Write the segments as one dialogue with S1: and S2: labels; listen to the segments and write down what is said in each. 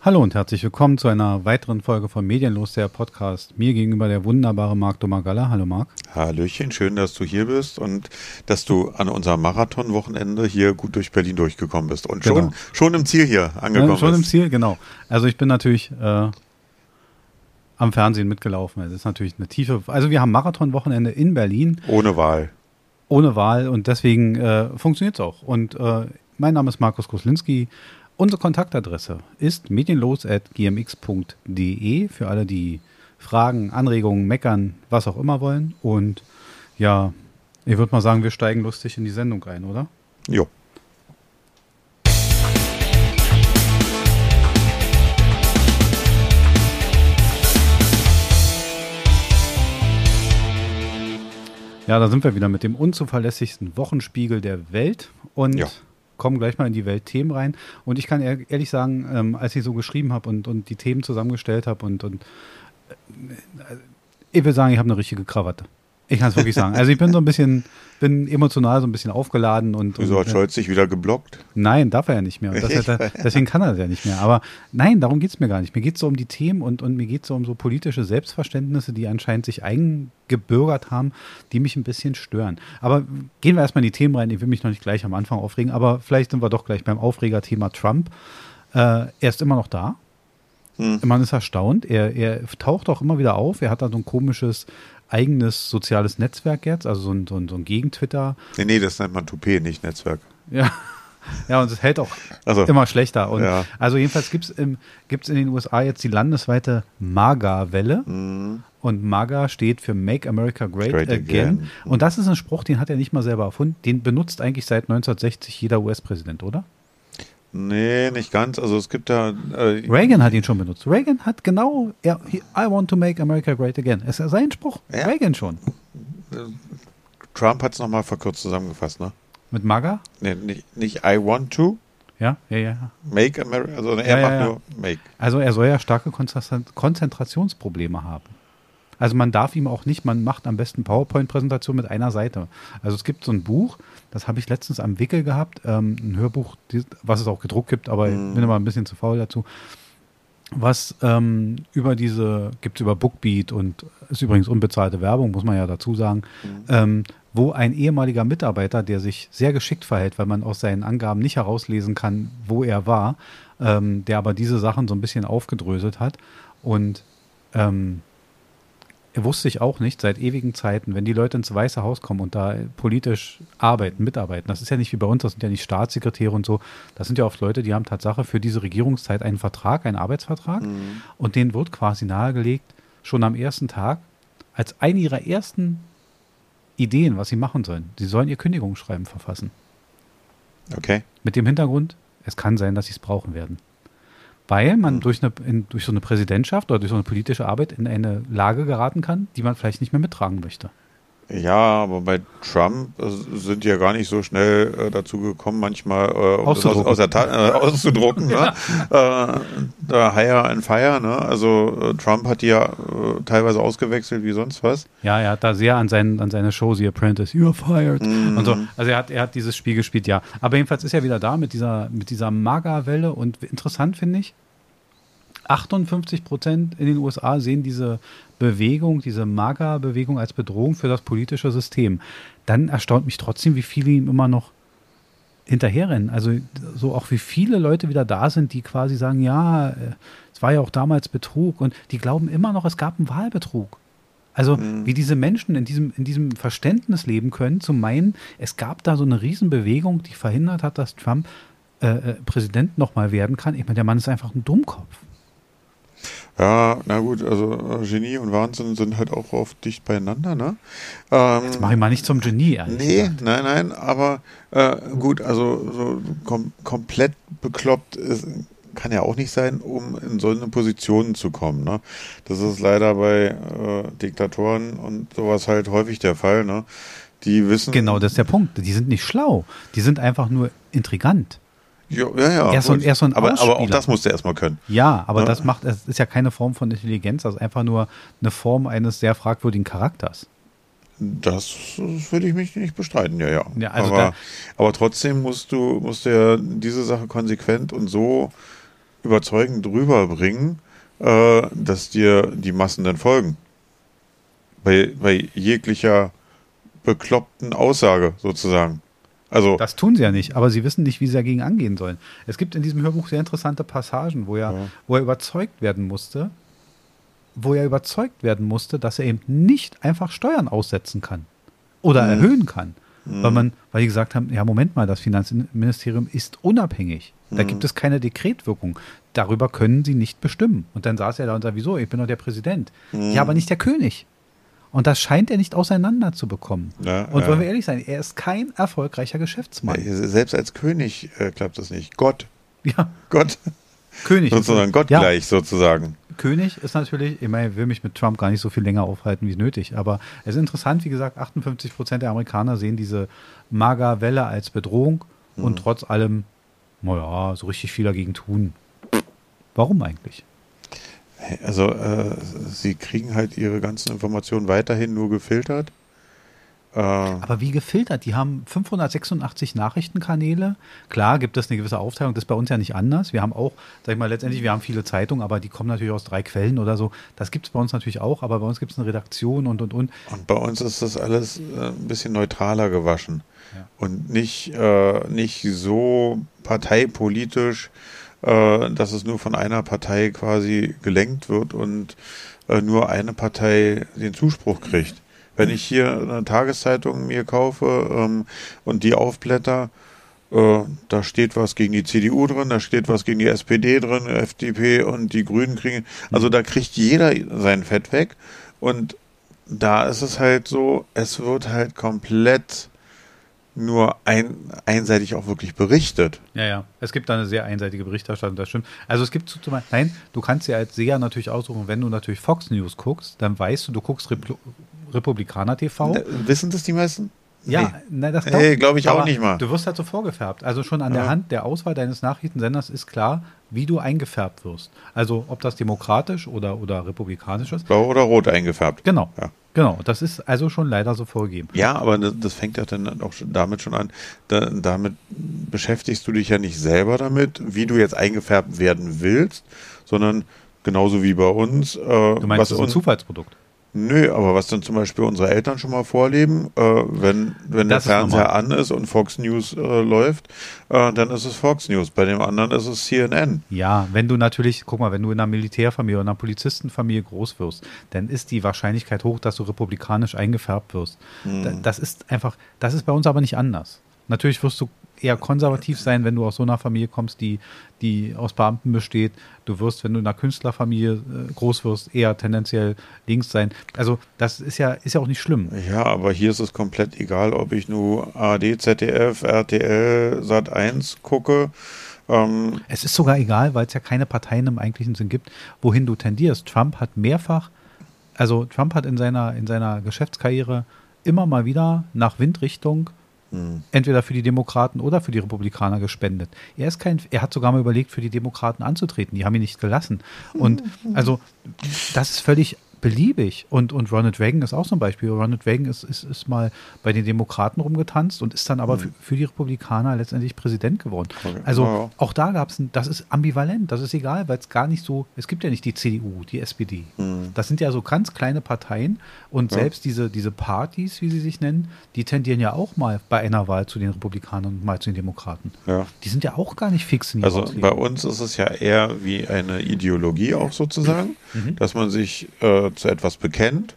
S1: Hallo und herzlich willkommen zu einer weiteren Folge von Medienlos, der Podcast. Mir gegenüber der wunderbare Marc Domagalla. Hallo Marc.
S2: Hallöchen, schön, dass du hier bist und dass du an unserem Marathonwochenende hier gut durch Berlin durchgekommen bist und genau. schon, schon im Ziel hier angekommen ja,
S1: schon
S2: bist.
S1: im Ziel, genau. Also ich bin natürlich äh, am Fernsehen mitgelaufen. Es ist natürlich eine tiefe, also wir haben Marathonwochenende in Berlin.
S2: Ohne Wahl.
S1: Ohne Wahl und deswegen äh, funktioniert es auch. Und äh, mein Name ist Markus Koslinski. Unsere Kontaktadresse ist medienlos.gmx.de für alle, die Fragen, Anregungen, meckern, was auch immer wollen. Und ja, ich würde mal sagen, wir steigen lustig in die Sendung ein, oder?
S2: Jo.
S1: Ja, da sind wir wieder mit dem unzuverlässigsten Wochenspiegel der Welt. Und ja kommen gleich mal in die Weltthemen rein. Und ich kann ehrlich sagen, ähm, als ich so geschrieben habe und, und die Themen zusammengestellt habe und, und äh, ich will sagen, ich habe eine richtige Krawatte. Ich kann es wirklich sagen. Also ich bin so ein bisschen, bin emotional so ein bisschen aufgeladen und.
S2: Wieso hat Scholz sich wieder geblockt?
S1: Nein, darf er ja nicht mehr. Er, deswegen kann er das ja nicht mehr. Aber nein, darum geht es mir gar nicht. Mir geht es so um die Themen und, und mir geht es so um so politische Selbstverständnisse, die anscheinend sich eingebürgert haben, die mich ein bisschen stören. Aber gehen wir erstmal in die Themen rein. Ich will mich noch nicht gleich am Anfang aufregen, aber vielleicht sind wir doch gleich beim Aufregerthema Trump. Äh, er ist immer noch da. Hm. Man ist erstaunt. Er, er taucht auch immer wieder auf. Er hat da so ein komisches eigenes soziales Netzwerk jetzt, also so ein, so ein, so ein Gegen-Twitter.
S2: Nee, nee, das nennt man Toupet, nicht Netzwerk.
S1: Ja. Ja, und es hält auch also, immer schlechter. Und ja. Also jedenfalls gibt es in den USA jetzt die landesweite MAGA-Welle. Mhm. Und MAGA steht für Make America Great, Great Again. again. Und das ist ein Spruch, den hat er nicht mal selber erfunden. Den benutzt eigentlich seit 1960 jeder US-Präsident, oder?
S2: Nee, nicht ganz. Also es gibt da.
S1: Äh, Reagan hat ihn schon benutzt. Reagan hat genau, er, I want to make America great again. Es ist sein Spruch. Ja. Reagan schon.
S2: Trump hat es nochmal verkürzt zusammengefasst, ne?
S1: Mit MAGA?
S2: Nee, nicht, nicht I want to.
S1: Ja, ja, ja.
S2: Make America, also er ja, macht ja, nur make.
S1: Also er soll ja starke Konzentrationsprobleme haben. Also man darf ihm auch nicht, man macht am besten PowerPoint-Präsentation mit einer Seite. Also es gibt so ein Buch, das habe ich letztens am Wickel gehabt, ähm, ein Hörbuch, was es auch gedruckt gibt, aber mhm. ich bin immer ein bisschen zu faul dazu. Was ähm, über diese, gibt es über Bookbeat und ist übrigens unbezahlte Werbung, muss man ja dazu sagen, mhm. ähm, wo ein ehemaliger Mitarbeiter, der sich sehr geschickt verhält, weil man aus seinen Angaben nicht herauslesen kann, wo er war, ähm, der aber diese Sachen so ein bisschen aufgedröselt hat und ähm, wusste ich auch nicht, seit ewigen Zeiten, wenn die Leute ins Weiße Haus kommen und da politisch arbeiten, mitarbeiten, das ist ja nicht wie bei uns, das sind ja nicht Staatssekretäre und so, das sind ja oft Leute, die haben Tatsache für diese Regierungszeit einen Vertrag, einen Arbeitsvertrag mhm. und denen wird quasi nahegelegt, schon am ersten Tag, als eine ihrer ersten Ideen, was sie machen sollen, sie sollen ihr Kündigungsschreiben verfassen.
S2: Okay.
S1: Mit dem Hintergrund, es kann sein, dass sie es brauchen werden weil man mhm. durch, eine, in, durch so eine Präsidentschaft oder durch so eine politische Arbeit in eine Lage geraten kann, die man vielleicht nicht mehr mittragen möchte.
S2: Ja, aber bei Trump äh, sind die ja gar nicht so schnell äh, dazu gekommen, manchmal äh, um auszudrucken, aus, aus äh, auszudrucken. ne? äh, hire and fire. Ne? Also äh, Trump hat die ja teilweise ausgewechselt wie sonst was.
S1: Ja, er hat da sehr an, seinen, an seine Show The Apprentice, you're fired mm. und so. Also er hat, er hat dieses Spiel gespielt, ja. Aber jedenfalls ist er wieder da mit dieser, mit dieser Maga-Welle und interessant finde ich, 58 Prozent in den USA sehen diese Bewegung, diese MAGA-Bewegung als Bedrohung für das politische System. Dann erstaunt mich trotzdem, wie viele ihm immer noch hinterherrennen. Also so auch wie viele Leute wieder da sind, die quasi sagen, ja, äh, es war ja auch damals Betrug und die glauben immer noch, es gab einen Wahlbetrug. Also mhm. wie diese Menschen in diesem, in diesem Verständnis leben können, zu meinen, es gab da so eine Riesenbewegung, die verhindert hat, dass Trump äh, äh Präsident nochmal werden kann. Ich meine, der Mann ist einfach ein Dummkopf.
S2: Ja, na gut, also äh, Genie und Wahnsinn sind halt auch oft dicht beieinander, ne? Ähm,
S1: Jetzt mache ich mal nicht zum Genie,
S2: ehrlich Nee, gesagt. nein, nein, aber äh, gut, also so kom komplett bekloppt ist, kann ja auch nicht sein, um in so eine Position zu kommen, ne? Das ist leider bei äh, Diktatoren und sowas halt häufig der Fall, ne? Die wissen.
S1: Genau, das ist der Punkt. Die sind nicht schlau. Die sind einfach nur intrigant.
S2: Ja, ja, ja.
S1: Er ist so, er ist so ein
S2: aber, aber auch das musst du erstmal können.
S1: Ja, aber ja. das macht, es ist ja keine Form von Intelligenz, das ist einfach nur eine Form eines sehr fragwürdigen Charakters.
S2: Das, das würde ich mich nicht bestreiten, ja, ja. ja also aber, aber trotzdem musst du, musst du ja diese Sache konsequent und so überzeugend rüberbringen, äh, dass dir die Massen dann folgen. Bei, bei jeglicher bekloppten Aussage sozusagen. Also
S1: das tun sie ja nicht, aber sie wissen nicht, wie sie dagegen angehen sollen. Es gibt in diesem Hörbuch sehr interessante Passagen, wo er, ja. wo er überzeugt werden musste, wo er überzeugt werden musste, dass er eben nicht einfach Steuern aussetzen kann oder mhm. erhöhen kann. Mhm. Weil man, weil die gesagt haben, ja, Moment mal, das Finanzministerium ist unabhängig. Da mhm. gibt es keine Dekretwirkung. Darüber können sie nicht bestimmen. Und dann saß er da und sagte, wieso? Ich bin doch der Präsident. Mhm. Ja, aber nicht der König. Und das scheint er nicht auseinander zu bekommen. Ja, und wollen wir ehrlich sein, er ist kein erfolgreicher Geschäftsmann.
S2: Selbst als König äh, klappt das nicht. Gott.
S1: Ja.
S2: Gott.
S1: König.
S2: Sozusagen Gott ja. gleich, sozusagen.
S1: König ist natürlich, ich meine, ich will mich mit Trump gar nicht so viel länger aufhalten wie nötig, aber es ist interessant, wie gesagt, 58 Prozent der Amerikaner sehen diese Maga-Welle als Bedrohung mhm. und trotz allem, naja, so richtig viel dagegen tun. Warum eigentlich?
S2: Also, äh, sie kriegen halt ihre ganzen Informationen weiterhin nur gefiltert.
S1: Äh, Aber wie gefiltert? Die haben 586 Nachrichtenkanäle. Klar gibt es eine gewisse Aufteilung, das ist bei uns ja nicht anders. Wir haben auch, sag ich mal, letztendlich, wir haben viele Zeitungen, aber die kommen natürlich aus drei Quellen oder so. Das gibt es bei uns natürlich auch, aber bei uns gibt es eine Redaktion und und und.
S2: Und bei uns ist das alles äh, ein bisschen neutraler gewaschen. Ja. Und nicht, äh, nicht so parteipolitisch, äh, dass es nur von einer Partei quasi gelenkt wird und äh, nur eine Partei den Zuspruch kriegt. Wenn ich hier eine Tageszeitung mir kaufe ähm, und die aufblätter, äh, da steht was gegen die CDU drin, da steht was gegen die SPD drin, FDP und die Grünen kriegen. Also da kriegt jeder sein Fett weg. Und da ist es halt so, es wird halt komplett nur ein, einseitig auch wirklich berichtet.
S1: Ja, ja. Es gibt da eine sehr einseitige Berichterstattung, das stimmt. Also es gibt zum Beispiel, nein, du kannst ja als Seher natürlich aussuchen, wenn du natürlich Fox News guckst, dann weißt du, du guckst Repl Republikaner TV.
S2: Wissen das die meisten?
S1: Ja, nee. nein, das
S2: glaube hey, glaub ich auch nicht mal.
S1: Du wirst halt so vorgefärbt. Also schon an ja. der Hand der Auswahl deines Nachrichtensenders ist klar, wie du eingefärbt wirst. Also ob das demokratisch oder, oder republikanisch ist.
S2: Blau oder rot eingefärbt.
S1: Genau. Ja. Genau, das ist also schon leider so vorgegeben.
S2: Ja, aber das, das fängt ja dann auch damit schon an. Da, damit beschäftigst du dich ja nicht selber damit, wie du jetzt eingefärbt werden willst, sondern genauso wie bei uns. Äh,
S1: du meinst, was das ist ein Zufallsprodukt?
S2: Nö, aber was dann zum Beispiel unsere Eltern schon mal vorleben, äh, wenn, wenn der Fernseher an ist und Fox News äh, läuft, äh, dann ist es Fox News. Bei dem anderen ist es CNN.
S1: Ja, wenn du natürlich, guck mal, wenn du in einer Militärfamilie oder einer Polizistenfamilie groß wirst, dann ist die Wahrscheinlichkeit hoch, dass du republikanisch eingefärbt wirst. Hm. Das ist einfach, das ist bei uns aber nicht anders. Natürlich wirst du eher konservativ sein, wenn du aus so einer Familie kommst, die, die aus Beamten besteht. Du wirst, wenn du in einer Künstlerfamilie äh, groß wirst, eher tendenziell links sein. Also das ist ja, ist ja auch nicht schlimm.
S2: Ja, aber hier ist es komplett egal, ob ich nur ARD, ZDF, RTL, Sat 1 gucke.
S1: Ähm es ist sogar egal, weil es ja keine Parteien im eigentlichen Sinn gibt, wohin du tendierst. Trump hat mehrfach, also Trump hat in seiner, in seiner Geschäftskarriere immer mal wieder nach Windrichtung hm. entweder für die Demokraten oder für die Republikaner gespendet. Er ist kein, er hat sogar mal überlegt, für die Demokraten anzutreten. Die haben ihn nicht gelassen. Und also das ist völlig beliebig. Und, und Ronald Reagan ist auch so ein Beispiel. Ronald Reagan ist, ist, ist mal bei den Demokraten rumgetanzt und ist dann aber mhm. für, für, die Republikaner letztendlich Präsident geworden. Okay. Also ja, ja. auch da gab es, das ist ambivalent, das ist egal, weil es gar nicht so, es gibt ja nicht die CDU, die SPD. Mhm. Das sind ja so ganz kleine Parteien und ja. selbst diese, diese Partys, wie sie sich nennen, die tendieren ja auch mal bei einer Wahl zu den Republikanern und mal zu den Demokraten. Die sind ja auch gar nicht fix
S2: in Also bei uns ist es ja eher wie eine Ideologie auch sozusagen, mhm. dass man sich äh, zu etwas bekennt.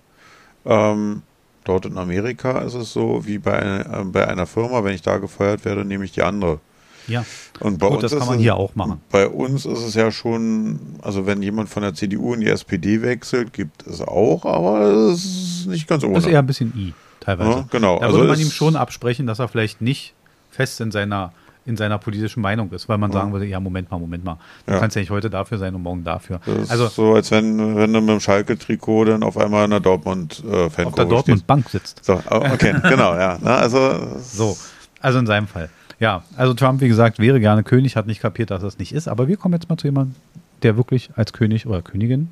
S2: Ähm, dort in Amerika ist es so, wie bei, äh, bei einer Firma, wenn ich da gefeuert werde, nehme ich die andere.
S1: Ja.
S2: Und bei
S1: Gut,
S2: uns
S1: das kann man es, hier auch machen.
S2: Bei uns ist es ja schon, also wenn jemand von der CDU in die SPD wechselt, gibt es auch, aber es ist nicht ganz ohne.
S1: Das ist eher ein bisschen I, teilweise. Ja,
S2: genau.
S1: Da also würde man ihm schon absprechen, dass er vielleicht nicht fest in seiner in seiner politischen Meinung ist, weil man ja. sagen würde, ja, Moment mal, Moment mal. Du ja. kannst ja nicht heute dafür sein und morgen dafür.
S2: Das also, ist so, als wenn, wenn du mit dem Schalke-Trikot dann auf einmal in der Dortmund-Fankurve
S1: äh, Auf der Dortmund-Bank sitzt.
S2: So, oh, okay, genau, ja. Na, also,
S1: so, also in seinem Fall. Ja, also Trump, wie gesagt, wäre gerne König, hat nicht kapiert, dass das nicht ist, aber wir kommen jetzt mal zu jemandem, der wirklich als König oder Königin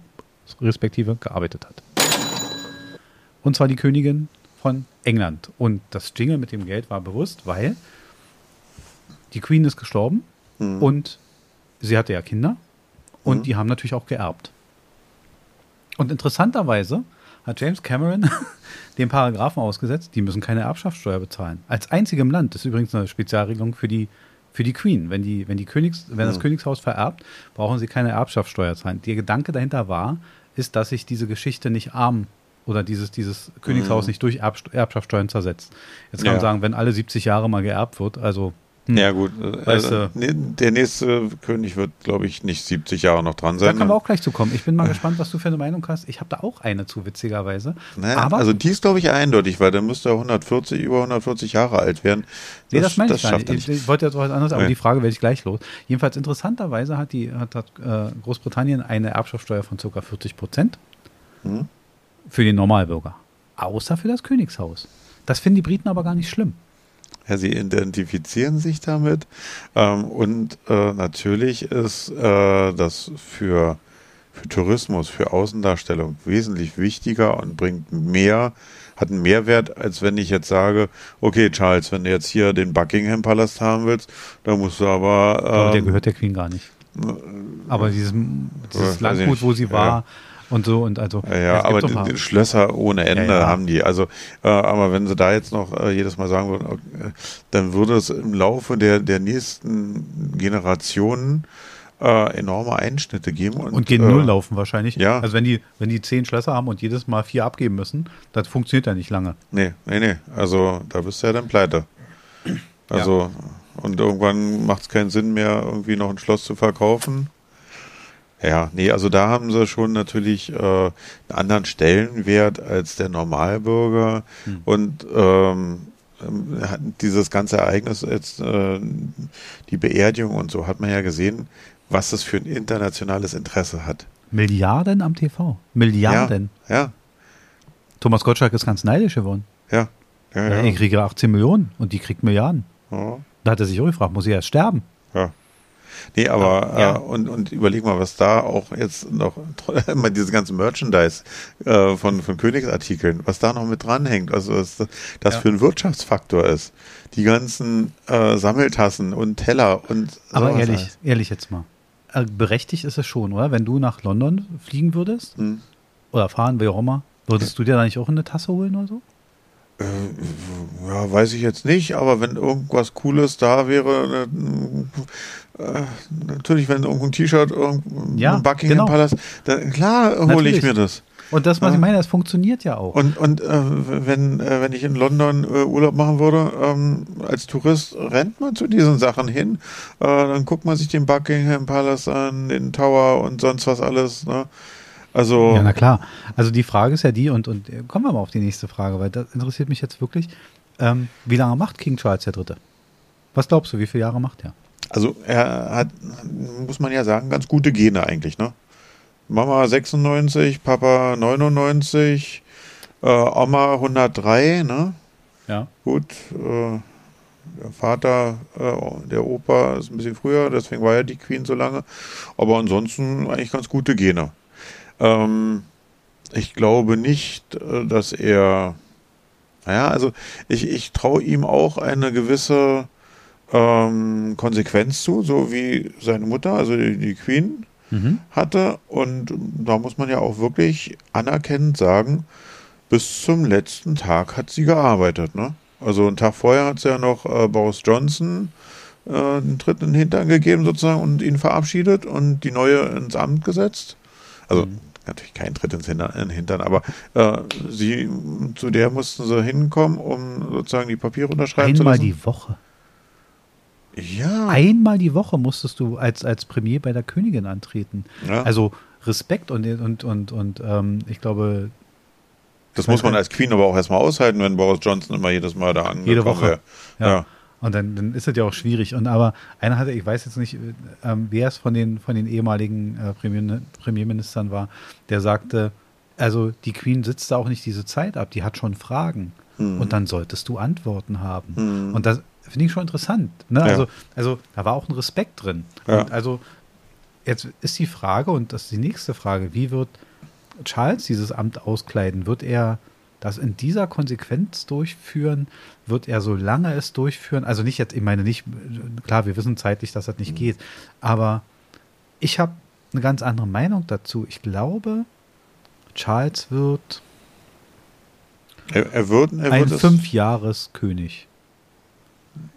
S1: respektive gearbeitet hat. Und zwar die Königin von England. Und das Jingle mit dem Geld war bewusst, weil die Queen ist gestorben mhm. und sie hatte ja Kinder Und mhm. die haben natürlich auch geerbt. Und interessanterweise hat James Cameron den Paragraphen ausgesetzt, die müssen keine Erbschaftssteuer bezahlen. Als einzigem Land. Das ist übrigens eine Spezialregelung für die, für die Queen. Wenn, die, wenn, die Königs, wenn das mhm. Königshaus vererbt, brauchen sie keine Erbschaftssteuer zahlen. Der Gedanke dahinter war, ist, dass sich diese Geschichte nicht arm oder dieses, dieses Königshaus mhm. nicht durch Erb, Erbschaftssteuern zersetzt. Jetzt kann ja. man sagen, wenn alle 70 Jahre mal geerbt wird, also.
S2: Ja, gut. Weißt äh, du, der nächste König wird, glaube ich, nicht 70 Jahre noch dran sein. Da
S1: können wir auch gleich zu kommen. Ich bin mal gespannt, was du für eine Meinung hast. Ich habe da auch eine zu, witzigerweise.
S2: Naja, Aber, also die ist, glaube ich, eindeutig, weil dann müsste er 140, über 140 Jahre alt werden.
S1: Das, nee, das meine ich gar nicht. Ich, wollte jetzt was anderes, aber nee. die Frage werde ich gleich los. Jedenfalls interessanterweise hat, die, hat, hat äh, Großbritannien eine Erbschaftssteuer von ca. 40 Prozent hm? für den Normalbürger. Außer für das Königshaus. Das finden die Briten aber gar nicht schlimm.
S2: Ja, sie identifizieren sich damit. Ähm, und äh, natürlich ist äh, das für, für Tourismus, für Außendarstellung wesentlich wichtiger und bringt mehr, hat einen Mehrwert, als wenn ich jetzt sage, okay, Charles, wenn du jetzt hier den Buckingham Palast haben willst, dann musst du aber.
S1: Ähm, aber der gehört der Queen gar nicht. Aber dieses, dieses Landgut, wo sie war, ja und so und also.
S2: Ja, ja aber die, Schlösser ohne Ende ja, ja. haben die. Also, äh, aber wenn sie da jetzt noch äh, jedes Mal sagen würden, okay, dann würde es im Laufe der, der nächsten Generationen äh, enorme Einschnitte geben.
S1: Und, und gehen null äh, laufen wahrscheinlich. Ja. Also wenn die, wenn die zehn Schlösser haben und jedes Mal vier abgeben müssen, das funktioniert ja nicht lange.
S2: Nee, nee, nee. Also da bist du ja dann pleite. Also, und irgendwann macht es keinen Sinn mehr, irgendwie noch ein Schloss zu verkaufen. Ja, nee, also da haben sie schon natürlich äh, einen anderen Stellenwert als der Normalbürger hm. und ähm, dieses ganze Ereignis jetzt äh, die Beerdigung und so hat man ja gesehen, was das für ein internationales Interesse hat.
S1: Milliarden am TV. Milliarden.
S2: Ja. ja.
S1: Thomas Gottschalk ist ganz neidisch geworden.
S2: Ja.
S1: ja, ja. Ich kriege 18 Millionen und die kriegt Milliarden. Ja. Da hat er sich auch gefragt, muss ich erst sterben?
S2: Ja. Nee, aber ja. äh, und, und überleg mal, was da auch jetzt noch immer diese ganzen Merchandise äh, von, von Königsartikeln, was da noch mit dranhängt, also was das ja. für ein Wirtschaftsfaktor ist. Die ganzen äh, Sammeltassen und Teller und
S1: Aber ehrlich, heißt. ehrlich jetzt mal. Äh, berechtigt ist es schon, oder? Wenn du nach London fliegen würdest hm. oder fahren, wie auch immer, würdest du dir da nicht auch eine Tasse holen oder so?
S2: Äh, ja, weiß ich jetzt nicht, aber wenn irgendwas Cooles da wäre, äh, natürlich, wenn irgendein T-Shirt irgendein ja, Buckingham genau. Palace, dann klar hole ich mir das.
S1: Und das, was ich meine, das funktioniert ja auch.
S2: Und, und äh, wenn, äh, wenn ich in London äh, Urlaub machen würde, ähm, als Tourist rennt man zu diesen Sachen hin. Äh, dann guckt man sich den Buckingham Palace an, den Tower und sonst was alles. Ne? Also.
S1: Ja, na klar. Also die Frage ist ja die, und, und kommen wir mal auf die nächste Frage, weil das interessiert mich jetzt wirklich. Ähm, wie lange macht King Charles III.? Was glaubst du, wie viele Jahre macht er?
S2: Also er hat, muss man ja sagen, ganz gute Gene eigentlich, ne? Mama 96, Papa 99, äh, Oma 103, ne?
S1: Ja.
S2: Gut, äh, der Vater, äh, der Opa ist ein bisschen früher, deswegen war ja die Queen so lange. Aber ansonsten eigentlich ganz gute Gene. Ähm, ich glaube nicht, äh, dass er, naja, also ich, ich traue ihm auch eine gewisse ähm, Konsequenz zu, so wie seine Mutter, also die, die Queen, mhm. hatte. Und da muss man ja auch wirklich anerkennend sagen, bis zum letzten Tag hat sie gearbeitet. Ne? Also einen Tag vorher hat sie ja noch äh, Boris Johnson äh, den Tritt in den Hintern gegeben sozusagen und ihn verabschiedet und die neue ins Amt gesetzt. Also mhm. Natürlich kein Tritt ins Hintern, aber äh, sie, zu der mussten sie hinkommen, um sozusagen die Papiere unterschreiben
S1: Einmal
S2: zu lassen.
S1: Einmal die Woche.
S2: Ja.
S1: Einmal die Woche musstest du als, als Premier bei der Königin antreten. Ja. Also Respekt und, und, und, und ähm, ich glaube.
S2: Das muss man als Queen aber auch erstmal aushalten, wenn Boris Johnson immer jedes Mal da angekommen
S1: Jede Woche. Ja. ja. Und dann, dann ist es ja auch schwierig. Und aber einer hatte, ich weiß jetzt nicht, ähm, wer es von den, von den ehemaligen äh, Premier, Premierministern war, der sagte, also die Queen sitzt da auch nicht diese Zeit ab, die hat schon Fragen. Mhm. Und dann solltest du Antworten haben. Mhm. Und das, finde ich schon interessant. Ne? Ja. Also, also da war auch ein Respekt drin. Ja. Und also jetzt ist die Frage, und das ist die nächste Frage, wie wird Charles dieses Amt auskleiden? Wird er das in dieser Konsequenz durchführen? Wird er, solange es durchführen, also nicht jetzt, ich meine nicht, klar, wir wissen zeitlich, dass das nicht mhm. geht, aber ich habe eine ganz andere Meinung dazu. Ich glaube, Charles wird
S2: Er, er wird, er
S1: ein Fünfjahreskönig.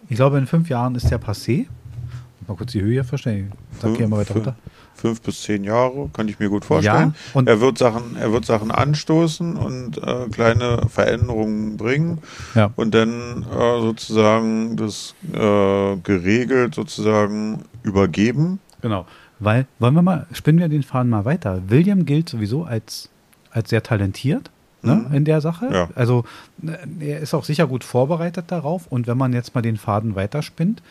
S1: Ich glaube, in fünf Jahren ist der passé. Mal kurz die Höhe verstehen. Sag hier mal weiter runter.
S2: Fünf bis zehn Jahre, kann ich mir gut vorstellen.
S1: Ja, und-
S2: er wird Sachen, er wird Sachen anstoßen und äh, kleine Veränderungen bringen
S1: Ja.
S2: und dann äh, sozusagen das äh, geregelt sozusagen übergeben.
S1: Genau. Weil, wollen wir mal, spinnen wir den Faden mal weiter. William gilt sowieso als, als sehr talentiert ne,
S2: Mhm.
S1: in der Sache.
S2: Ja.
S1: Also äh, er ist auch sicher gut vorbereitet darauf. Und wenn man jetzt mal den Faden weiterspinnt,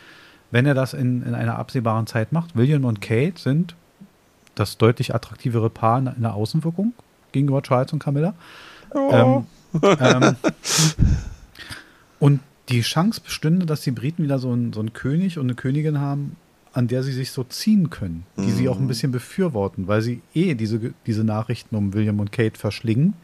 S1: wenn er das in, in einer absehbaren Zeit macht, William und Kate sind das deutlich attraktivere Paar in, in der Außenwirkung gegenüber Charles und Camilla. Ähm, ähm, und die Chance bestünde, dass die Briten wieder so einen, so einen König und eine Königin haben, an der sie sich so ziehen können, die sie auch ein bisschen befürworten, weil sie eh diese, diese Nachrichten um William und Kate verschlingen.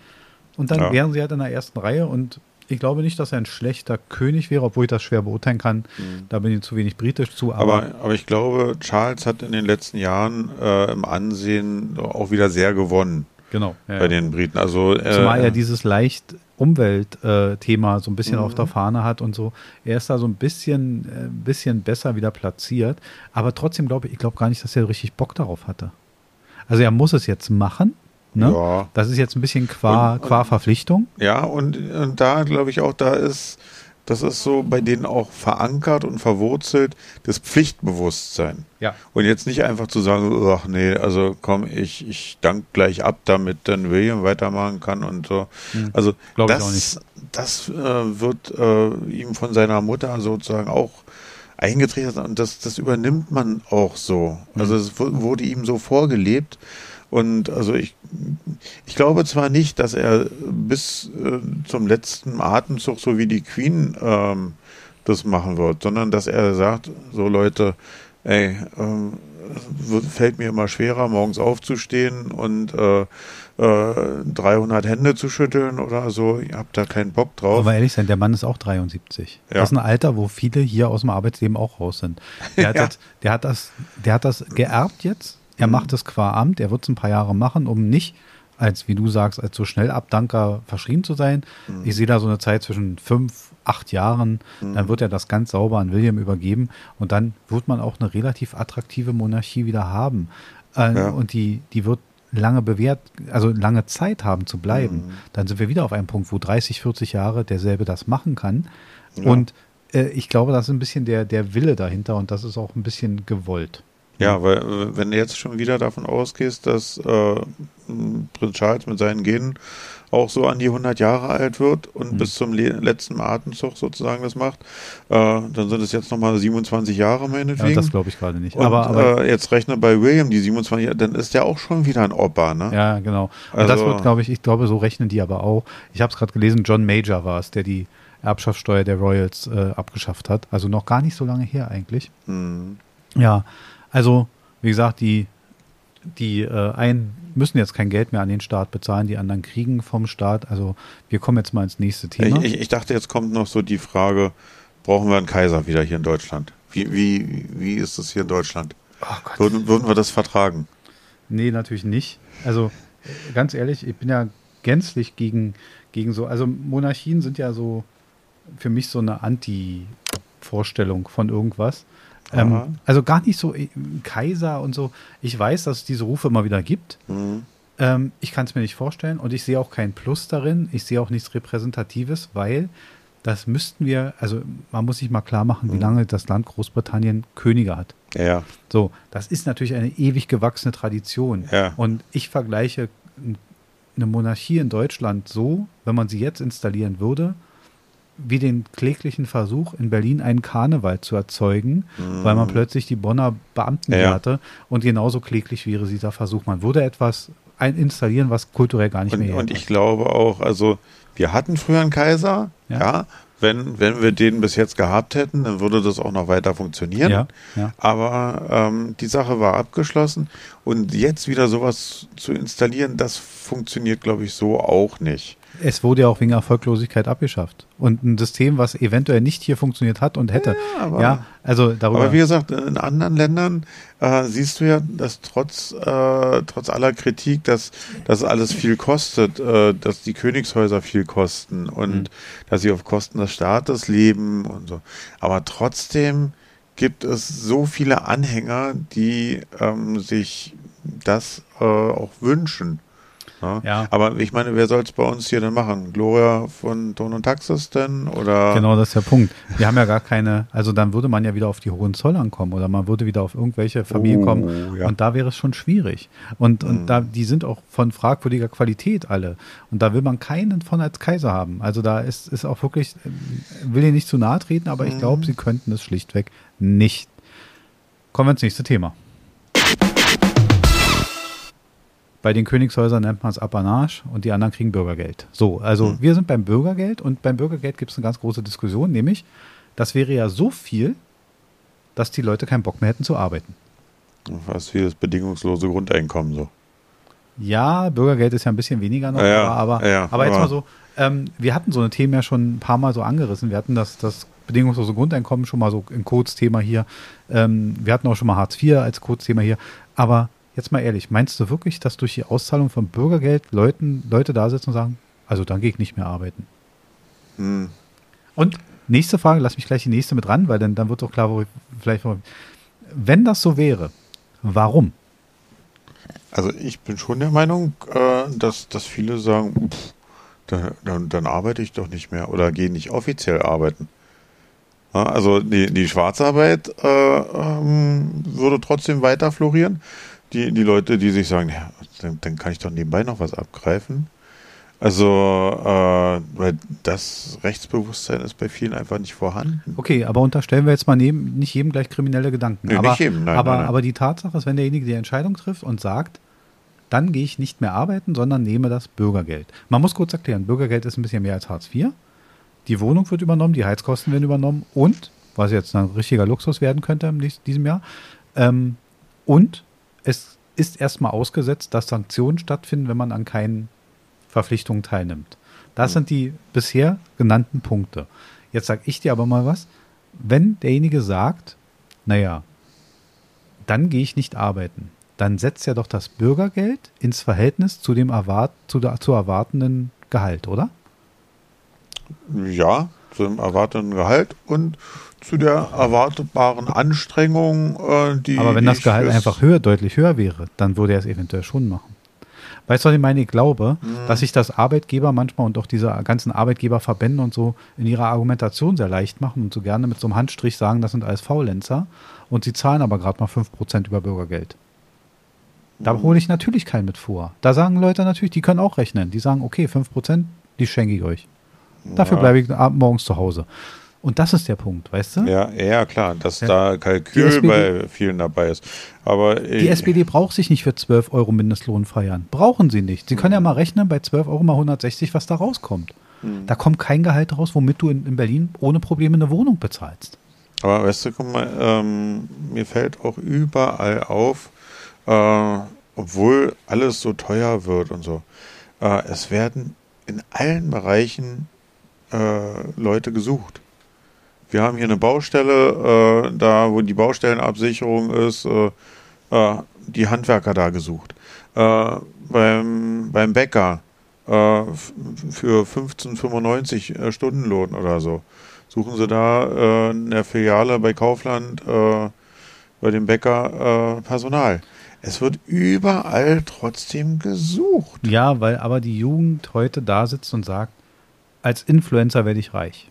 S1: Und dann
S2: Ja.
S1: wären sie halt in der ersten Reihe und ich glaube nicht, dass er ein schlechter König wäre, obwohl ich das schwer beurteilen kann. Da bin ich zu wenig britisch zu, aber,
S2: Aber, aber ich glaube, Charles hat in den letzten Jahren äh, im Ansehen auch wieder sehr gewonnen
S1: genau. ja,
S2: bei den Briten. Also äh,
S1: Zumal er dieses leicht Umweltthema so ein bisschen
S2: Mhm.
S1: auf der Fahne hat und so. Er ist da so ein bisschen, äh, ein bisschen besser wieder platziert. Aber trotzdem glaube ich, ich glaube gar nicht, dass er richtig Bock darauf hatte. Also er muss es jetzt machen. Ne?
S2: Ja.
S1: Das ist jetzt ein bisschen qua,
S2: Und-
S1: qua Verpflichtung.
S2: Ja, und, und da glaube ich auch, da ist, das ist so bei denen auch verankert und verwurzelt, das Pflichtbewusstsein.
S1: Ja.
S2: Und jetzt nicht einfach zu sagen, ach nee, also komm, ich, ich dank gleich ab, damit dann William weitermachen kann und so. Also
S1: Hm. Glaub ich
S2: das,
S1: auch nicht.
S2: das äh, wird äh, ihm von seiner Mutter sozusagen auch eingetreten und das, das übernimmt man auch so.
S1: Hm.
S2: Also es wu- wurde ihm so vorgelebt. Und also ich, ich glaube zwar nicht, dass er bis äh, zum letzten Atemzug, so wie die Queen, ähm, das machen wird, sondern dass er sagt, so Leute, ey, ähm, wird, fällt mir immer schwerer, morgens aufzustehen und äh, äh, 300 Hände zu schütteln oder so. Ihr habt da keinen Bock drauf.
S1: Aber ehrlich sein, der Mann ist auch 73.
S2: Ja.
S1: Das ist ein Alter, wo viele hier aus dem Arbeitsleben auch raus sind. Der hat,
S2: Ja.
S1: das, der hat, das, der hat das geerbt jetzt. Er
S2: Mhm.
S1: macht es qua Amt. Er wird es ein paar Jahre machen, um nicht als, wie du sagst, als so Schnellabdanker verschrieben zu sein.
S2: Mhm.
S1: Ich sehe da so eine Zeit zwischen fünf, acht Jahren. Dann wird er das ganz sauber an William übergeben. Und dann wird man auch eine relativ attraktive Monarchie wieder haben. Äh,
S2: Ja.
S1: Und die, die wird lange bewährt, also lange Zeit haben zu bleiben.
S2: Mhm.
S1: Dann sind wir wieder auf einem Punkt, wo 30, 40 Jahre derselbe das machen kann. Und äh, ich glaube, das ist ein bisschen der, der Wille dahinter und das ist auch ein bisschen gewollt.
S2: Ja, weil äh, wenn du jetzt schon wieder davon ausgehst, dass äh, Prinz Charles mit seinen Genen auch so an die 100 Jahre alt wird und
S1: Mhm.
S2: bis zum le letzten Atemzug sozusagen das macht, äh, dann sind es jetzt nochmal 27 Jahre
S1: Ja,
S2: meinetwegen.
S1: das glaube ich gerade nicht.
S2: und
S1: aber aber
S2: äh, jetzt rechne bei William die 27 Jahre, dann ist der auch schon wieder ein Opa, ne?
S1: ja, genau. Und das
S2: Also-
S1: wird, glaube ich, ich glaube, so rechnen die aber auch. Ich habe es gerade gelesen, John Major war es, der die Erbschaftssteuer der Royals äh, abgeschafft hat. Also noch gar nicht so lange her eigentlich.
S2: Hm.
S1: Ja, also wie gesagt, die, die äh, einen müssen jetzt kein Geld mehr an den Staat bezahlen, die anderen kriegen vom Staat. Also wir kommen jetzt mal ins nächste Thema.
S2: Ich, ich, dachte, jetzt kommt noch so die Frage, brauchen wir einen Kaiser wieder hier in Deutschland? Wie, wie, wie ist das hier in Deutschland?
S1: oh.
S2: Würden, würden wir das vertragen?
S1: Nee, natürlich nicht. Also ganz ehrlich, ich bin ja gänzlich gegen, gegen so, also Monarchien sind ja so für mich so eine Anti-Vorstellung von irgendwas. Ähm, also gar nicht so äh, Kaiser und so. Ich weiß, dass es diese Rufe immer wieder gibt.
S2: Hm.
S1: Ähm, ich kann es mir nicht vorstellen und ich sehe auch keinen Plus darin. Ich sehe auch nichts Repräsentatives, weil das müssten wir, also man muss sich mal klar machen, wie
S2: Mhm.
S1: lange das Land Großbritannien Könige hat.
S2: Ja.
S1: So, das ist natürlich eine ewig gewachsene Tradition.
S2: Ja.
S1: Und ich vergleiche eine Monarchie in Deutschland so, wenn man sie jetzt installieren würde, wie den kläglichen Versuch, in Berlin einen Karneval zu erzeugen, weil man plötzlich die Bonner Beamten
S2: Mhm. Ja,
S1: hatte. Und genauso kläglich wäre dieser Versuch. Man würde etwas ein installieren, was kulturell gar nicht
S2: Und,
S1: mehr
S2: und ich glaube auch, also wir hatten früher einen Kaiser,
S1: Ja.
S2: ja. wenn, wenn wir den bis jetzt gehabt hätten, dann würde das auch noch weiter funktionieren.
S1: Ja, ja.
S2: Aber ähm, die Sache war abgeschlossen und jetzt wieder sowas zu installieren, das funktioniert, glaube ich, so auch nicht.
S1: Es wurde ja auch wegen Erfolglosigkeit abgeschafft. Und ein System, was eventuell nicht hier funktioniert hat und hätte. Ja, aber, ja also darüber.
S2: Aber wie gesagt, in anderen Ländern äh, siehst du ja, dass trotz, äh, trotz aller Kritik, dass das alles viel kostet, äh, dass die Königshäuser viel kosten und mhm. dass sie auf Kosten des Staates leben und so. Aber trotzdem gibt es so viele Anhänger, die ähm, sich das äh, auch wünschen. Ja. ja. Aber ich meine, wer soll es bei uns hier denn machen? Gloria von Ton und Taxis denn? Oder?
S1: Genau, das ist der Punkt. Wir haben ja gar keine, also dann würde man ja wieder auf die Hohenzollern kommen oder man würde wieder auf irgendwelche Familien oh, kommen ja. und da wäre es schon schwierig. Und, und mhm. da, die sind auch von fragwürdiger Qualität alle. Und da will man keinen von als Kaiser haben. Also da ist, ist auch wirklich, will ihr nicht zu nahe treten, aber mhm. ich glaube, sie könnten es schlichtweg nicht. Kommen wir ins nächste Thema. Bei den Königshäusern nennt man es Apanage und die anderen kriegen Bürgergeld. So, also mhm. wir sind beim Bürgergeld und beim Bürgergeld gibt es eine ganz große Diskussion, nämlich, das wäre ja so viel, dass die Leute keinen Bock mehr hätten zu arbeiten.
S2: Fast wie das bedingungslose Grundeinkommen so.
S1: Ja, Bürgergeld ist ja ein bisschen weniger noch, ja, aber, ja, aber, jetzt mal so, ähm, wir hatten so eine Themen ja schon ein paar Mal so angerissen. Wir hatten das, das bedingungslose Grundeinkommen schon mal so ein Kurzthema hier. Ähm, wir hatten auch schon mal Hartz IV als Kurzthema hier. Aber Jetzt mal ehrlich, meinst du wirklich, dass durch die Auszahlung von Bürgergeld Leuten, Leute da sitzen und sagen, also dann gehe ich nicht mehr arbeiten? Hm. Und nächste Frage, lass mich gleich die nächste mit ran, weil dann, dann wird auch klar, wo ich vielleicht. Wenn das so wäre, warum?
S2: Also ich bin schon der Meinung, äh, dass, dass viele sagen, pff, dann, dann, dann, arbeite ich doch nicht mehr oder gehe nicht offiziell arbeiten. Also die, die Schwarzarbeit äh, ähm, würde trotzdem weiter florieren die, die Leute, die sich sagen, ja, dann, dann kann ich doch nebenbei noch was abgreifen. Also, äh, weil das Rechtsbewusstsein ist bei vielen einfach nicht vorhanden.
S1: Okay, aber unterstellen wir jetzt mal neben, nicht jedem gleich kriminelle Gedanken. Nee, aber, nicht jedem, nein, aber, nein, nein. aber die Tatsache ist, wenn derjenige die Entscheidung trifft und sagt, dann gehe ich nicht mehr arbeiten, sondern nehme das Bürgergeld. Man muss kurz erklären, Bürgergeld ist ein bisschen mehr als Hartz IV. Die Wohnung wird übernommen, die Heizkosten werden übernommen und, was jetzt ein richtiger Luxus werden könnte in diesem Jahr, ähm, und es ist erstmal ausgesetzt, dass Sanktionen stattfinden, wenn man an keinen Verpflichtungen teilnimmt. Das mhm. sind die bisher genannten Punkte. Jetzt sage ich dir aber mal was. Wenn derjenige sagt, naja, dann gehe ich nicht arbeiten, dann setzt ja doch das Bürgergeld ins Verhältnis zu dem erwart zu, der, zu erwartenden Gehalt, oder?
S2: Ja, zu dem erwarteten Gehalt und zu der erwartbaren Anstrengung,
S1: äh, die. Aber wenn das Gehalt einfach höher, deutlich höher wäre, dann würde er es eventuell schon machen. Weißt du, was ich meine? Ich glaube, mhm. dass sich das Arbeitgeber manchmal und auch diese ganzen Arbeitgeberverbände und so in ihrer Argumentation sehr leicht machen und so gerne mit so einem Handstrich sagen, das sind alles Faulenzer und sie zahlen aber gerade mal 5% über Bürgergeld. Da mhm. hole ich natürlich keinen mit vor. Da sagen Leute natürlich, die können auch rechnen. Die sagen, okay, 5%, die schenke ich euch. Dafür ja. bleibe ich morgens zu Hause. Und das ist der Punkt, weißt du?
S2: Ja, ja klar, dass ja. da Kalkül SPD, bei vielen dabei ist. Aber
S1: die SPD braucht sich nicht für 12 Euro Mindestlohn feiern. Brauchen sie nicht. Sie können ja mal rechnen, bei 12 Euro mal 160, was da rauskommt. Mhm. Da kommt kein Gehalt raus, womit du in, in, Berlin ohne Probleme eine Wohnung bezahlst.
S2: Aber weißt du, guck mal, ähm, mir fällt auch überall auf, äh, obwohl alles so teuer wird und so, äh, es werden in allen Bereichen äh, Leute gesucht. Wir haben hier eine Baustelle, äh, da wo die Baustellenabsicherung ist, äh, äh die Handwerker da gesucht. Äh, beim, beim Bäcker äh, für 15,95 Stundenlohn oder so. Suchen Sie da in der Filiale bei Kaufland bei dem Bäcker Personal. Es wird überall trotzdem gesucht.
S1: Ja, weil aber die Jugend heute da sitzt und sagt, als Influencer werde ich reich.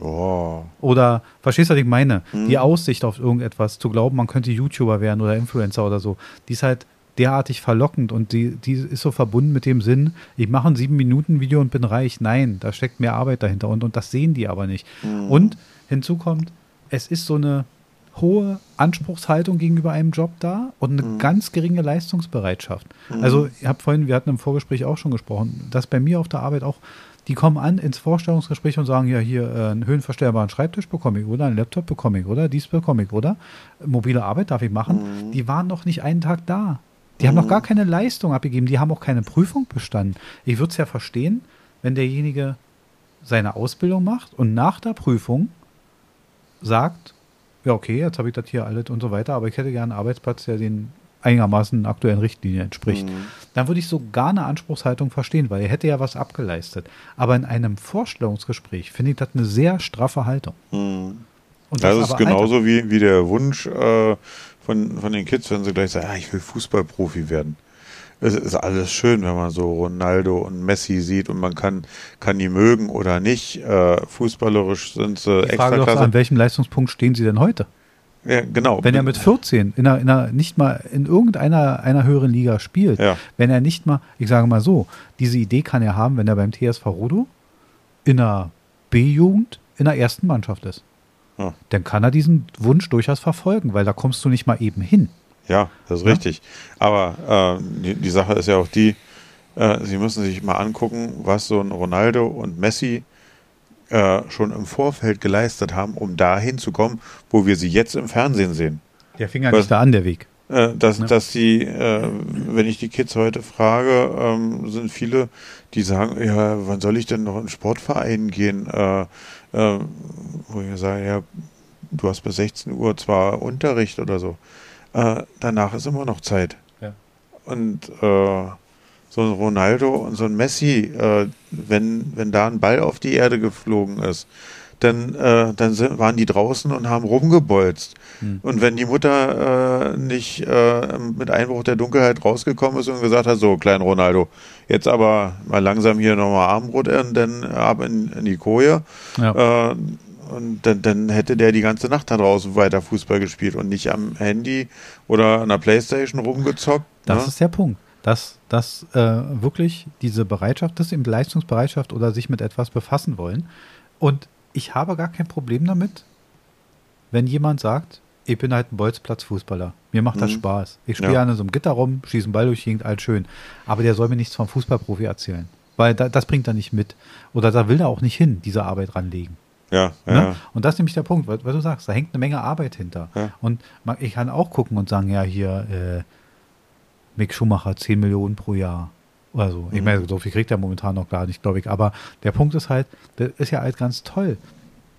S1: Oh. Oder, verstehst du, was ich meine? Hm. Die Aussicht auf irgendetwas, zu glauben, man könnte YouTuber werden oder Influencer oder so, die ist halt derartig verlockend und die, die ist so verbunden mit dem Sinn, ich mache ein sieben Minuten Video und bin reich. Nein, da steckt mehr Arbeit dahinter und, und das sehen die aber nicht. Hm. Und hinzu kommt, es ist so eine hohe Anspruchshaltung gegenüber einem Job da und eine mhm. ganz geringe Leistungsbereitschaft. Mhm. Also, ich habe vorhin, wir hatten im Vorgespräch auch schon gesprochen, dass bei mir auf der Arbeit auch die kommen an ins Vorstellungsgespräch und sagen, ja, hier äh, einen höhenverstellbaren Schreibtisch bekomme ich, oder? Einen Laptop bekomme ich, oder? Dies bekomme ich, oder? Mobile Arbeit darf ich machen. Mhm. Die waren noch nicht einen Tag da. Die mhm. haben noch gar keine Leistung abgegeben. Die haben auch keine Prüfung bestanden. Ich würde es ja verstehen, wenn derjenige seine Ausbildung macht und nach der Prüfung sagt, ja, okay, jetzt habe ich das hier alles und so weiter, aber ich hätte gerne einen Arbeitsplatz, der den einigermaßen aktuellen Richtlinien entspricht. Mhm. Dann würde ich sogar eine Anspruchshaltung verstehen, weil er hätte ja was abgeleistet. Aber in einem Vorstellungsgespräch finde ich das eine sehr straffe Haltung.
S2: Mhm. Und das, das ist genauso wie, wie der Wunsch äh, von, von den Kids, wenn sie gleich sagen, ja, ich will Fußballprofi werden es ist alles schön, wenn man so Ronaldo und Messi sieht und man kann, kann die mögen oder nicht. Äh, fußballerisch sind sie
S1: extra Frage doch, an welchem Leistungspunkt stehen sie denn heute?
S2: Ja, genau.
S1: Wenn er mit 14 in einer, in einer, nicht mal in irgendeiner einer höheren Liga spielt, ja. wenn er nicht mal, ich sage mal so, diese Idee kann er haben, wenn er beim TSV Rodo in der B-Jugend in der ersten Mannschaft ist. Ja. Dann kann er diesen Wunsch durchaus verfolgen, weil da kommst du nicht mal eben hin.
S2: Ja, das ist richtig. Aber äh, die, die, Sache ist ja auch die, äh, Sie müssen sich mal angucken, was so ein Ronaldo und Messi äh, schon im Vorfeld geleistet haben, um dahin zu kommen, wo wir sie jetzt im Fernsehen sehen.
S1: Der fing ja nicht da an, der Weg.
S2: Äh, dass, ja. dass die, äh, wenn ich die Kids heute frage, ähm, sind viele, die sagen, ja, wann soll ich denn noch in Sportverein gehen? Äh, äh, wo ich sage, ja, du hast bis 16 Uhr zwar Unterricht oder so, danach ist immer noch Zeit. Ja. Und so ein Ronaldo und so ein Messi, äh, wenn, wenn da ein Ball auf die Erde geflogen ist, dann, äh, dann sind, waren die draußen und haben rumgebolzt. Hm. Und wenn die Mutter äh, nicht äh, mit Einbruch der Dunkelheit rausgekommen ist und gesagt hat, so, klein Ronaldo, jetzt aber mal langsam hier nochmal Armbrot essen, dann ab in, in die Koje. Ja. Äh, und dann, dann, hätte der die ganze Nacht da draußen weiter Fußball gespielt und nicht am Handy oder an der Playstation rumgezockt.
S1: Das ne? ist der Punkt. Dass, dass äh, wirklich diese Bereitschaft ist, eben Leistungsbereitschaft oder sich mit etwas befassen wollen. Und ich habe gar kein Problem damit, wenn jemand sagt, ich bin halt ein Bolzplatz-Fußballer. Mir macht das mhm. Spaß. Ich spiele ja. an so einem Gitter rum, schieße einen Ball durch die Gegend, alles schön. Aber der soll mir nichts vom Fußballprofi erzählen. Weil da, das bringt er nicht mit. Oder da will er auch nicht hin, diese Arbeit ranlegen.
S2: Ja,
S1: ja. Ne? Und das ist nämlich der Punkt, weil, weil, du sagst, da hängt eine Menge Arbeit hinter. Und man, ich kann auch gucken und sagen, ja, hier, äh, Mick Schumacher, 10 Millionen pro Jahr. Oder so. Mhm. Ich meine, so viel kriegt er momentan noch gar nicht, glaube ich. Aber der Punkt ist halt, das ist ja halt ganz toll.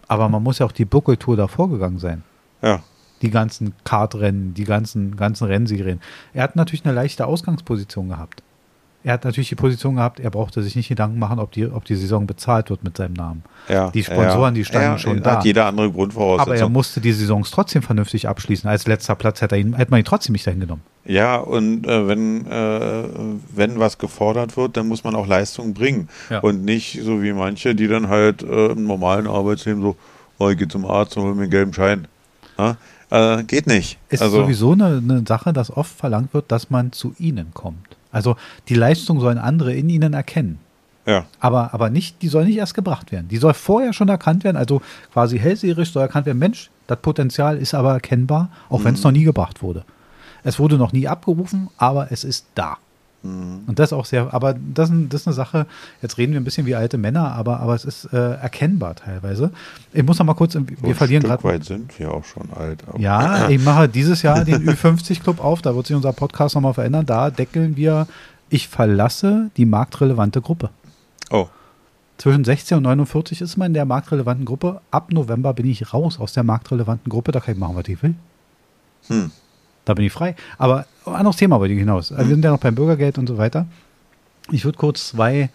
S1: Aber man muss ja auch die Buckeltour davor gegangen sein.
S2: Ja.
S1: Die ganzen Kartrennen, die ganzen, ganzen Rennserien. Er hat natürlich eine leichte Ausgangsposition gehabt er hat natürlich die Position gehabt, er brauchte sich nicht Gedanken machen, ob die, ob die Saison bezahlt wird mit seinem Namen.
S2: Ja,
S1: die Sponsoren,
S2: ja,
S1: die standen
S2: ja,
S1: schon da.
S2: Hat jeder andere Grundvoraussetzung.
S1: Aber er musste die Saisons trotzdem vernünftig abschließen. Als letzter Platz hätte, ihn, hätte man ihn trotzdem nicht dahin genommen.
S2: Ja, und äh, wenn, äh, wenn was gefordert wird, dann muss man auch Leistung bringen. Und nicht so wie manche, die dann halt äh, im normalen Arbeitsleben so, oh, ich gehe zum Arzt und hol mir einen gelben Schein. Ja? Äh, geht nicht.
S1: Es ist also, sowieso eine, eine Sache, dass oft verlangt wird, dass man zu ihnen kommt. Also die Leistung sollen andere in ihnen erkennen.
S2: Ja.
S1: Aber, aber nicht, die soll nicht erst gebracht werden. Die soll vorher schon erkannt werden, also quasi hellseherisch soll erkannt werden, Mensch, das Potenzial ist aber erkennbar, auch mhm. wenn es noch nie gebracht wurde. Es wurde noch nie abgerufen, aber es ist da. Mhm. Und das auch sehr, aber das, das, ist eine Sache, jetzt reden wir ein bisschen wie alte Männer, aber, aber es ist äh, erkennbar teilweise. Ich muss noch mal kurz, wir so verlieren gerade.
S2: weit sind wir auch schon alt.
S1: Ja, ich mache dieses Jahr den Ü50-Club auf, da wird sich unser Podcast nochmal verändern. Da deckeln wir, ich verlasse die marktrelevante Gruppe.
S2: Oh.
S1: Zwischen 16 und 49 ist man in der marktrelevanten Gruppe. Ab November bin ich raus aus der marktrelevanten Gruppe, da kann ich machen, was ich will. Hm. Da bin ich frei. Aber anderes Thema wollte ich hinaus. Also wir sind ja noch beim Bürgergeld und so weiter. Ich würde kurz zwei,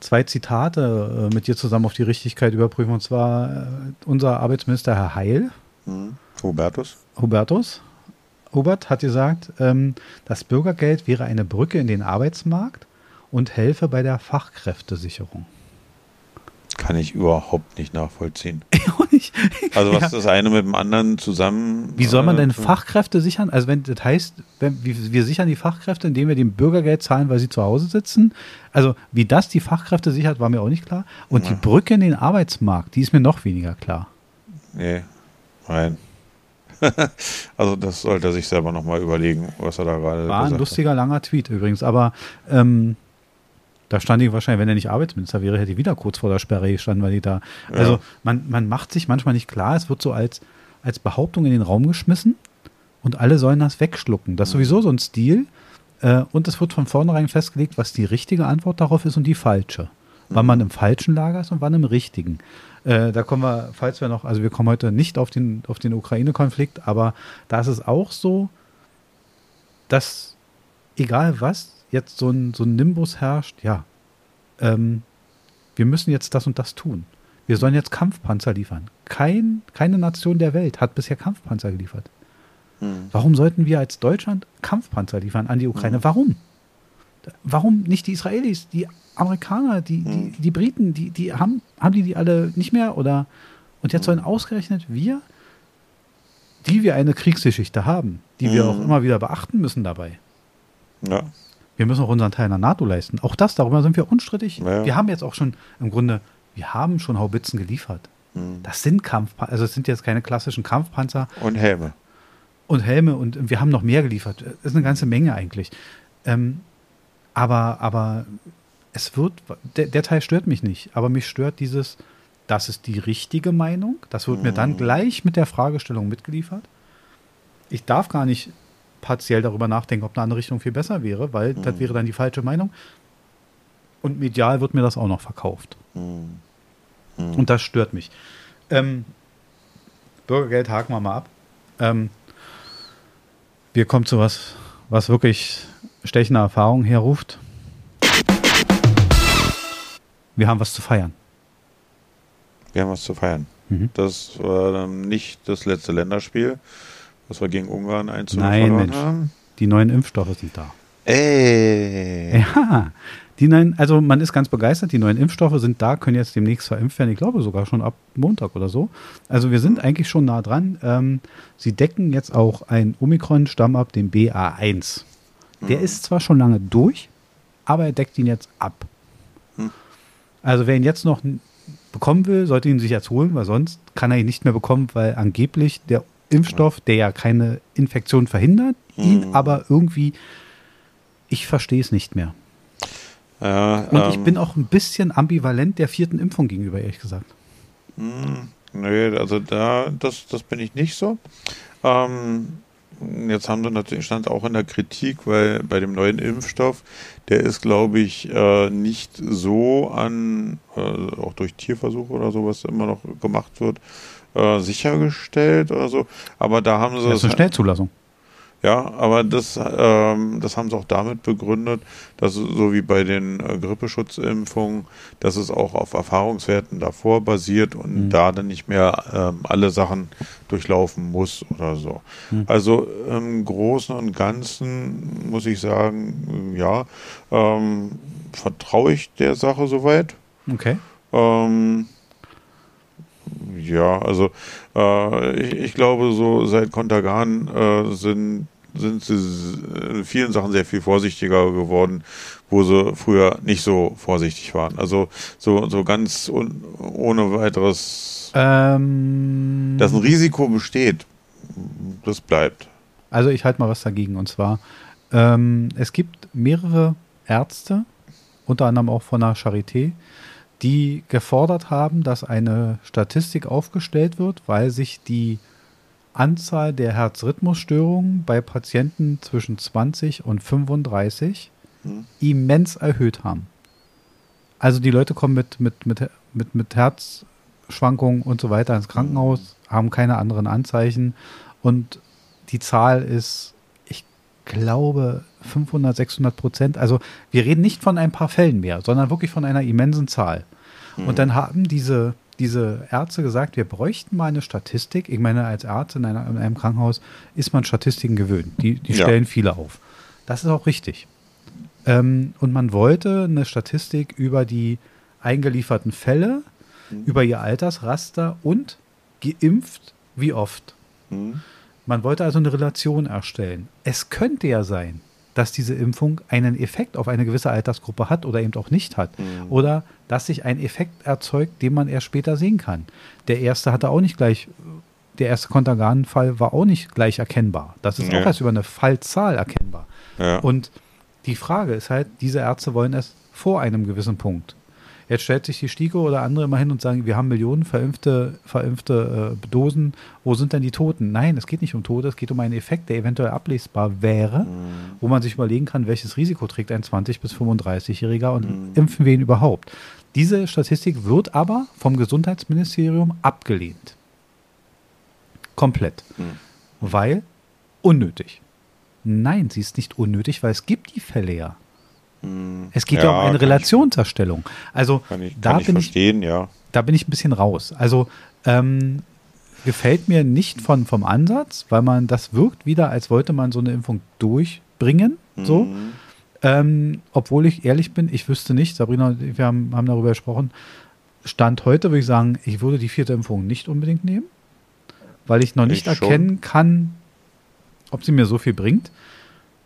S1: zwei Zitate äh, mit dir zusammen auf die Richtigkeit überprüfen. Und zwar äh, unser Arbeitsminister Herr Heil.
S2: Mhm. Hubertus.
S1: Hubertus. Hubert hat gesagt, ähm, das Bürgergeld wäre eine Brücke in den Arbeitsmarkt und helfe bei der Fachkräftesicherung
S2: kann ich überhaupt nicht nachvollziehen. Also was ja. das eine mit dem anderen zusammen.
S1: Wie soll man denn äh, Fachkräfte sichern? Also wenn das heißt, wenn, wir sichern die Fachkräfte, indem wir dem Bürgergeld zahlen, weil sie zu Hause sitzen. Also wie das die Fachkräfte sichert, war mir auch nicht klar. Und ja. die Brücke in den Arbeitsmarkt, die ist mir noch weniger klar.
S2: Nee, nein. also das sollte er sich selber nochmal überlegen, was er da gerade
S1: War ein lustiger, hat. langer Tweet übrigens, aber ähm, da stand ich wahrscheinlich, wenn er nicht Arbeitsminister wäre, hätte ich wieder kurz vor der Sperre gestanden, weil die da. Ja. Also man, man macht sich manchmal nicht klar, es wird so als, als Behauptung in den Raum geschmissen und alle sollen das wegschlucken. Das ist sowieso so ein Stil. Äh, und es wird von vornherein festgelegt, was die richtige Antwort darauf ist und die falsche. wann man im falschen Lager ist und wann im richtigen. Äh, da kommen wir, falls wir noch, also wir kommen heute nicht auf den, auf den Ukraine-Konflikt, aber da ist es auch so, dass egal was, jetzt so ein, so ein Nimbus herrscht, ja, ähm, wir müssen jetzt das und das tun. Wir sollen jetzt Kampfpanzer liefern. Kein, keine Nation der Welt hat bisher Kampfpanzer geliefert. Hm. Warum sollten wir als Deutschland Kampfpanzer liefern an die Ukraine? Hm. Warum? Warum nicht die Israelis, die Amerikaner, die, die, hm. die Briten, die, die haben, haben die die alle nicht mehr? Oder und jetzt hm. sollen ausgerechnet wir, die wir eine Kriegsgeschichte haben, die wir auch hm. immer wieder beachten müssen dabei. Ja. Wir müssen auch unseren Teil in der NATO leisten. Auch das, darüber sind wir unstrittig. Ja. Wir haben jetzt auch schon im Grunde, wir haben schon Haubitzen geliefert. Hm. Das sind Kampfpanzer, also es sind jetzt keine klassischen Kampfpanzer.
S2: Und Helme.
S1: Und Helme und wir haben noch mehr geliefert. Das ist eine ganze Menge eigentlich. Ähm, aber, aber es wird, der, der, Teil stört mich nicht, aber mich stört dieses, das ist die richtige Meinung. Das wird hm. mir dann hm. gleich mit der Fragestellung mitgeliefert. Ich darf gar nicht partiell darüber nachdenken, ob eine andere Richtung viel besser wäre, weil mhm. das wäre dann die falsche Meinung. Und medial wird mir das auch noch verkauft. Mhm. Mhm. Und das stört mich. Ähm, Bürgergeld haken wir mal ab. Ähm, wir kommen zu was, was wirklich stechende Erfahrung herruft. Wir haben was zu feiern.
S2: Wir haben was zu feiern. Mhm. Das war dann nicht das letzte Länderspiel, was wir gegen Ungarn 1
S1: Nein, Mensch, haben. Die neuen Impfstoffe sind da.
S2: Ey.
S1: Ja, die neuen, also man ist ganz begeistert, die neuen Impfstoffe sind da, können jetzt demnächst verimpft werden. Ich glaube sogar schon ab Montag oder so. Also wir sind eigentlich schon nah dran. Ähm, sie decken jetzt auch einen Omikron-Stamm ab, den BA1. Der mhm. ist zwar schon lange durch, aber er deckt ihn jetzt ab. Mhm. Also wer ihn jetzt noch bekommen will, sollte ihn sich jetzt holen, weil sonst kann er ihn nicht mehr bekommen, weil angeblich der Impfstoff, der ja keine Infektion verhindert, ihn hm. aber irgendwie, ich verstehe es nicht mehr. Ja, Und ähm, ich bin auch ein bisschen ambivalent der vierten Impfung gegenüber, ehrlich gesagt.
S2: Mh, hm, nee, also da, das, das bin ich nicht so. Ähm, jetzt haben sie natürlich, stand auch in der Kritik, weil bei dem neuen Impfstoff, der ist, glaube ich, äh, nicht so an, äh, auch durch Tierversuche oder sowas immer noch gemacht wird, äh, sichergestellt oder so. Aber da haben sie.
S1: Das ist eine Schnellzulassung.
S2: Ja, aber das, ähm, das haben sie auch damit begründet, dass so wie bei den äh, Grippeschutzimpfungen, dass es auch auf Erfahrungswerten davor basiert und mhm. da dann nicht mehr ähm, alle Sachen durchlaufen muss oder so. Mhm. Also im Großen und Ganzen muss ich sagen, ja, ähm, vertraue ich der Sache soweit.
S1: Okay.
S2: Ähm, ja, also äh, ich, ich, glaube, so seit Kontergan äh, sind, sind sie in vielen Sachen sehr viel vorsichtiger geworden, wo sie früher nicht so vorsichtig waren. Also so, so ganz un, ohne weiteres,
S1: ähm,
S2: dass ein Risiko besteht, das bleibt.
S1: Also ich halte mal was dagegen und zwar, ähm, es gibt mehrere Ärzte, unter anderem auch von der Charité, die gefordert haben, dass eine Statistik aufgestellt wird, weil sich die Anzahl der Herzrhythmusstörungen bei Patienten zwischen 20 und 35 hm. immens erhöht haben. Also die Leute kommen mit, mit, mit, mit, mit Herzschwankungen und so weiter ins Krankenhaus, haben keine anderen Anzeichen und die Zahl ist, glaube, 500, 600 Prozent. Also wir reden nicht von ein paar Fällen mehr, sondern wirklich von einer immensen Zahl. Mhm. Und dann haben diese, diese Ärzte gesagt, wir bräuchten mal eine Statistik. Ich meine, als Arzt in, einer, in einem Krankenhaus ist man Statistiken gewöhnt. Die, die ja. stellen viele auf. Das ist auch richtig. Ähm, und man wollte eine Statistik über die eingelieferten Fälle, mhm. über ihr Altersraster und geimpft, wie oft. Mhm. Man wollte also eine Relation erstellen. Es könnte ja sein, dass diese Impfung einen Effekt auf eine gewisse Altersgruppe hat oder eben auch nicht hat. Mhm. Oder dass sich ein Effekt erzeugt, den man erst später sehen kann. Der erste hatte auch nicht gleich, der erste Kontergan-Fall war auch nicht gleich erkennbar. Das ist ja. auch erst über eine Fallzahl erkennbar.
S2: Ja.
S1: Und die Frage ist halt, diese Ärzte wollen es vor einem gewissen Punkt. Jetzt stellt sich die STIKO oder andere immer hin und sagen, wir haben Millionen verimpfte, verimpfte äh, Dosen. Wo sind denn die Toten? Nein, es geht nicht um Tote, es geht um einen Effekt, der eventuell ablesbar wäre, mhm. wo man sich überlegen kann, welches Risiko trägt ein 20- bis 35-Jähriger und mhm. impfen wir ihn überhaupt. Diese Statistik wird aber vom Gesundheitsministerium abgelehnt. Komplett. Mhm. Weil unnötig. Nein, sie ist nicht unnötig, weil es gibt die Fälle ja. Hm. Es geht ja, ja um eine Relationserstellung. Also
S2: kann ich,
S1: da
S2: kann ich
S1: bin
S2: verstehen,
S1: ich,
S2: ja.
S1: Da bin ich ein bisschen raus. Also ähm, gefällt mir nicht von, vom Ansatz, weil man das wirkt wieder, als wollte man so eine Impfung durchbringen. So. Mhm. Ähm, obwohl ich ehrlich bin, ich wüsste nicht, Sabrina, wir haben, haben darüber gesprochen. Stand heute würde ich sagen, ich würde die vierte Impfung nicht unbedingt nehmen, weil ich noch nicht ich erkennen schon. kann, ob sie mir so viel bringt.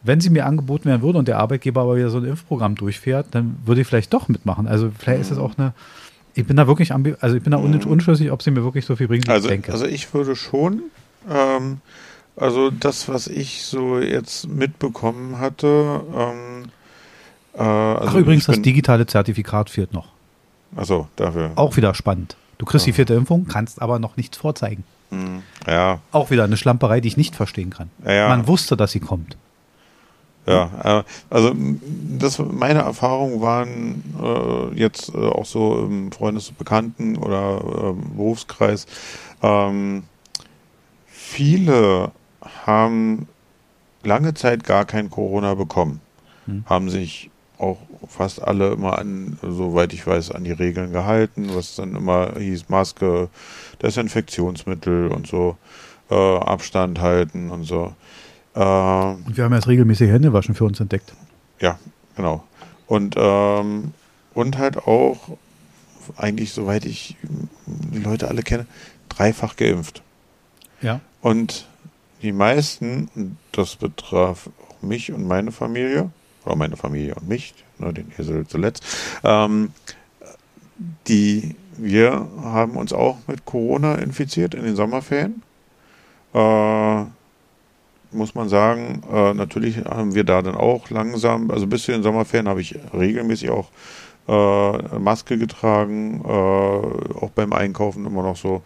S1: Wenn sie mir angeboten werden würde und der Arbeitgeber aber wieder so ein Impfprogramm durchfährt, dann würde ich vielleicht doch mitmachen. Also vielleicht ist es auch eine, ich bin da wirklich, also ich bin da mhm. unschlüssig, ob sie mir wirklich so viel bringt, wie
S2: also,
S1: ich denke.
S2: Also ich würde schon, ähm, also das, was ich so jetzt mitbekommen hatte, ähm,
S1: äh, also Ach übrigens, das digitale Zertifikat fehlt noch.
S2: Achso, dafür.
S1: Auch wieder spannend. Du kriegst ja. die vierte Impfung, kannst aber noch nichts vorzeigen.
S2: Mhm. Ja.
S1: Auch wieder eine Schlamperei, die ich nicht verstehen kann.
S2: Ja.
S1: Man wusste, dass sie kommt.
S2: Ja, äh, also das meine Erfahrungen waren äh, jetzt äh, auch so im Freundesbekannten oder äh, Berufskreis. Ähm, viele haben lange Zeit gar kein Corona bekommen, hm. haben sich auch fast alle immer an, soweit ich weiß, an die Regeln gehalten, was dann immer hieß Maske, Desinfektionsmittel und so, äh, Abstand halten und so.
S1: Äh, und wir haben jetzt regelmäßig Händewaschen für uns entdeckt.
S2: Ja, genau. Und, ähm, und halt auch, eigentlich, soweit ich die Leute alle kenne, dreifach geimpft.
S1: Ja.
S2: Und die meisten, das betraf auch mich und meine Familie, oder meine Familie und mich, ne, den Esel zuletzt, ähm, die, wir haben uns auch mit Corona infiziert in den Sommerferien. Äh, muss man sagen. Äh, natürlich haben wir da dann auch langsam, also bis zu den Sommerferien habe ich regelmäßig auch äh, Maske getragen, äh, auch beim Einkaufen immer noch so.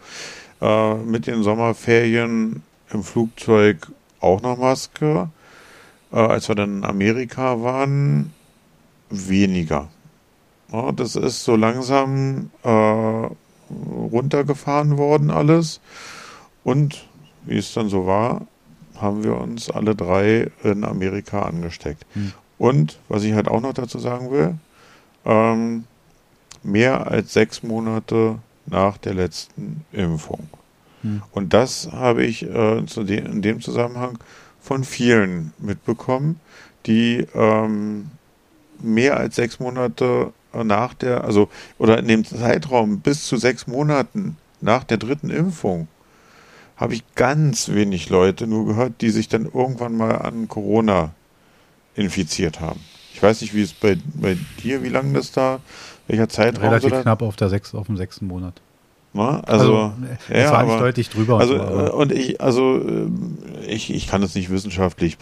S2: Äh, mit den Sommerferien im Flugzeug auch noch Maske. Äh, als wir dann in Amerika waren, weniger. Ja, das ist so langsam äh, runtergefahren worden alles. Und wie es dann so war, haben wir uns alle drei in Amerika angesteckt. Hm. Und was ich halt auch noch dazu sagen will, ähm, mehr als sechs Monate nach der letzten Impfung. Hm. Und das habe ich äh, de in dem Zusammenhang von vielen mitbekommen, die ähm, mehr als sechs Monate nach der, also oder in dem Zeitraum bis zu sechs Monaten nach der dritten Impfung habe ich ganz wenig Leute nur gehört, die sich dann irgendwann mal an Corona infiziert haben. Ich weiß nicht, wie es bei, bei dir, wie lange das da, welcher Zeitraum?
S1: Relativ so knapp auf, der sechs, auf dem sechsten Monat.
S2: Na, also, also
S1: ja, war aber, nicht deutlich drüber.
S2: Also, so, und ich, also, äh, ich, ich kann es nicht wissenschaftlich